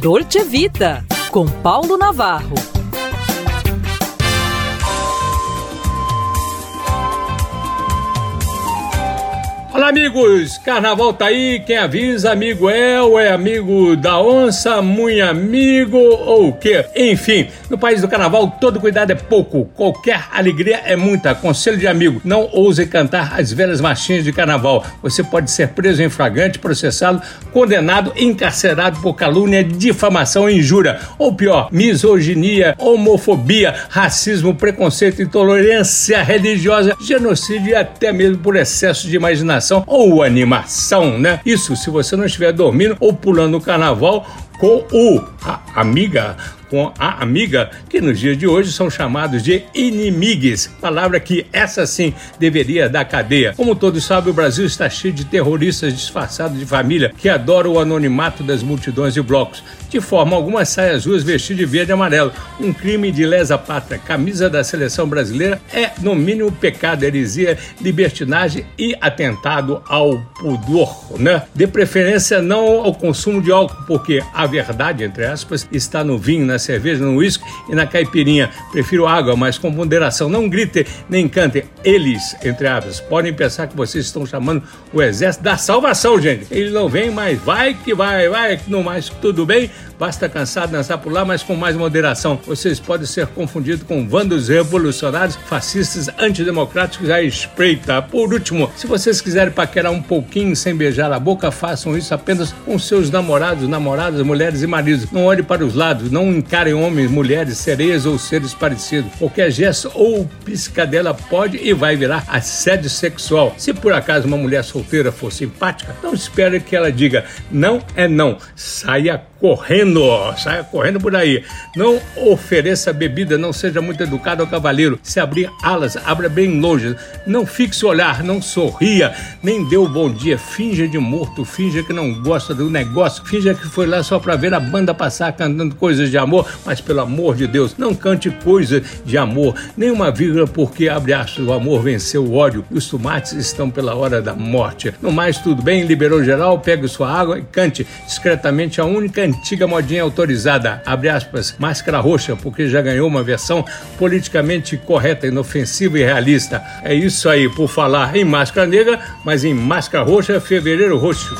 Dolce Vita, com Paulo Navarro. Olá, amigos! Carnaval tá aí, quem avisa, amigo é ou é amigo da onça, muito amigo ou o quê? Enfim, no país do carnaval, todo cuidado é pouco, qualquer alegria é muita. Conselho de amigo, não ouse cantar as velhas marchinhas de carnaval. Você pode ser preso em flagrante, processado, condenado, encarcerado por calúnia, difamação e injúria. Ou pior, misoginia, homofobia, racismo, preconceito, intolerância religiosa, genocídio e até mesmo por excesso de imaginação ou animação, né? Isso se você não estiver dormindo ou pulando o carnaval com o a amiga com a amiga, que nos dias de hoje são chamados de inimigos, palavra que essa sim deveria dar cadeia. Como todos sabem, o Brasil está cheio de terroristas disfarçados de família que adoram o anonimato das multidões e blocos. De forma alguma, sai às ruas vestido de verde e amarelo. Um crime de lesa pátria. Camisa da seleção brasileira é, no mínimo, pecado, heresia, libertinagem e atentado ao pudor, né? De preferência, não ao consumo de álcool, porque a verdade, entre aspas, está no vinho, na cerveja, no uísque e na caipirinha. Prefiro água, mas com moderação. Não gritem nem cantem. Eles, entre aspas, podem pensar que vocês estão chamando o exército da salvação, gente. Eles não vêm, mas vai que vai, vai, no mais tudo bem. Basta cansado dançar por lá, mas com mais moderação. Vocês podem ser confundidos com vandos revolucionários, fascistas, antidemocráticos à espreita. Por último, se vocês quiserem paquerar um pouquinho sem beijar a boca, façam isso apenas com seus namorados, namoradas, mulheres e maridos. Não olhem para os lados, não encarem homens, mulheres, sereias ou seres parecidos. Qualquer gesto ou piscadela pode e vai virar assédio sexual. Se por acaso uma mulher solteira for simpática, não espere que ela diga não é não. Saia correndo, saia correndo por aí. Não ofereça bebida, não seja muito educado ao cavaleiro. Se abrir alas, abra bem longe. Não fixe o olhar, não sorria, nem dê o bom dia. Finja de morto, finja que não gosta do negócio, finja que foi lá só para ver a banda passar cantando coisas de amor, mas pelo amor de Deus, não cante coisas de amor, nem uma vírgula porque abre aspas, o amor venceu o ódio os tomates estão pela hora da morte. No mais, tudo bem, liberou geral, pegue sua água e cante discretamente a única antiga modinha autorizada, abre aspas, máscara roxa, porque já ganhou uma versão politicamente correta, inofensiva e realista. É isso aí, por falar em máscara negra, mas em máscara roxa, fevereiro roxo.